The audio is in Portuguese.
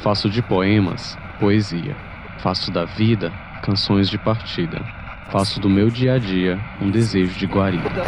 Faço de poemas poesia. Faço da vida canções de partida. Faço do meu dia a dia um desejo de guarida.